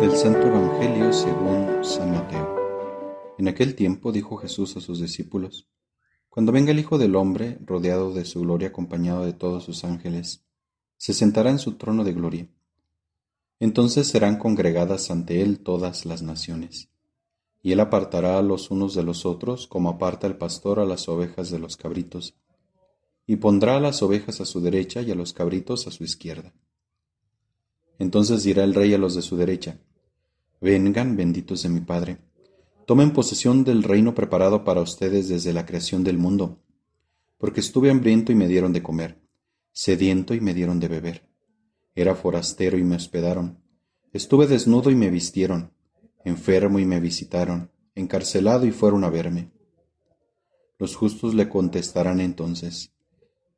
Del Santo Evangelio según San Mateo. En aquel tiempo dijo Jesús a sus discípulos, Cuando venga el Hijo del Hombre, rodeado de su gloria, acompañado de todos sus ángeles, se sentará en su trono de gloria. Entonces serán congregadas ante él todas las naciones, y él apartará a los unos de los otros, como aparta el pastor a las ovejas de los cabritos, y pondrá a las ovejas a su derecha y a los cabritos a su izquierda. Entonces dirá el rey a los de su derecha, Vengan, benditos de mi Padre, tomen posesión del reino preparado para ustedes desde la creación del mundo, porque estuve hambriento y me dieron de comer, sediento y me dieron de beber, era forastero y me hospedaron, estuve desnudo y me vistieron, enfermo y me visitaron, encarcelado y fueron a verme. Los justos le contestarán entonces,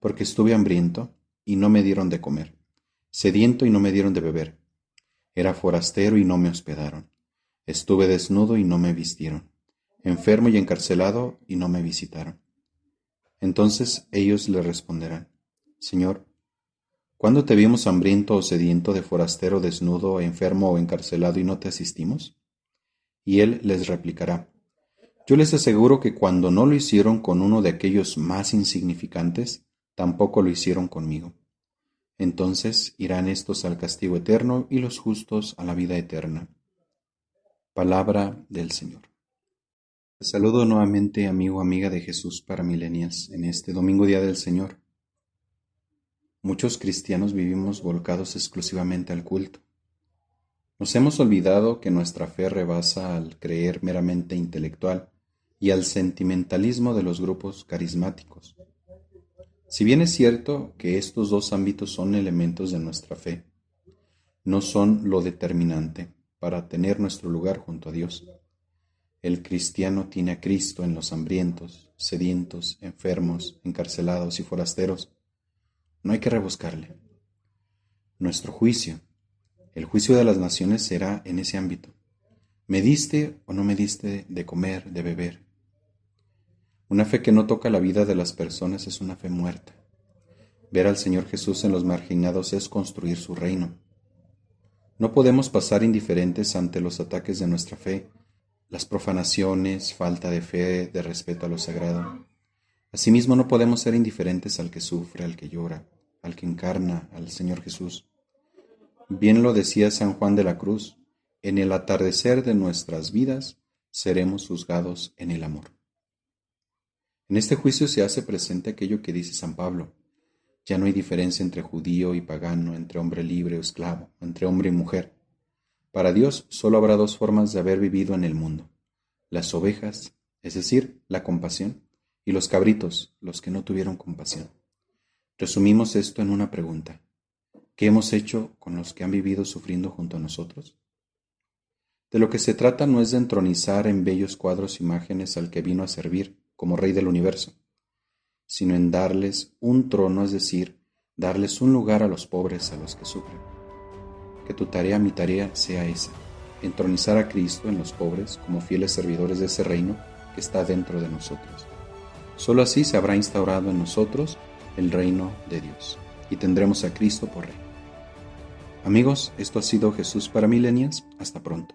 porque estuve hambriento y no me dieron de comer, sediento y no me dieron de beber era forastero y no me hospedaron. Estuve desnudo y no me vistieron. Enfermo y encarcelado y no me visitaron. Entonces ellos le responderán, Señor, ¿cuándo te vimos hambriento o sediento de forastero, desnudo, enfermo o encarcelado y no te asistimos? Y él les replicará, Yo les aseguro que cuando no lo hicieron con uno de aquellos más insignificantes, tampoco lo hicieron conmigo. Entonces irán estos al castigo eterno y los justos a la vida eterna. Palabra del Señor. saludo nuevamente, amigo, amiga de Jesús para milenias, en este domingo día del Señor. Muchos cristianos vivimos volcados exclusivamente al culto. Nos hemos olvidado que nuestra fe rebasa al creer meramente intelectual y al sentimentalismo de los grupos carismáticos. Si bien es cierto que estos dos ámbitos son elementos de nuestra fe, no son lo determinante para tener nuestro lugar junto a Dios. El cristiano tiene a Cristo en los hambrientos, sedientos, enfermos, encarcelados y forasteros. No hay que rebuscarle. Nuestro juicio, el juicio de las naciones será en ese ámbito. ¿Me diste o no me diste de comer, de beber? Una fe que no toca la vida de las personas es una fe muerta. Ver al Señor Jesús en los marginados es construir su reino. No podemos pasar indiferentes ante los ataques de nuestra fe, las profanaciones, falta de fe, de respeto a lo sagrado. Asimismo, no podemos ser indiferentes al que sufre, al que llora, al que encarna, al Señor Jesús. Bien lo decía San Juan de la Cruz, en el atardecer de nuestras vidas seremos juzgados en el amor. En este juicio se hace presente aquello que dice San Pablo. Ya no hay diferencia entre judío y pagano, entre hombre libre o esclavo, entre hombre y mujer. Para Dios solo habrá dos formas de haber vivido en el mundo. Las ovejas, es decir, la compasión, y los cabritos, los que no tuvieron compasión. Resumimos esto en una pregunta. ¿Qué hemos hecho con los que han vivido sufriendo junto a nosotros? De lo que se trata no es de entronizar en bellos cuadros imágenes al que vino a servir, como Rey del universo, sino en darles un trono, es decir, darles un lugar a los pobres, a los que sufren. Que tu tarea, mi tarea, sea esa, entronizar a Cristo en los pobres como fieles servidores de ese reino que está dentro de nosotros. Solo así se habrá instaurado en nosotros el reino de Dios y tendremos a Cristo por Rey. Amigos, esto ha sido Jesús para Milenias. Hasta pronto.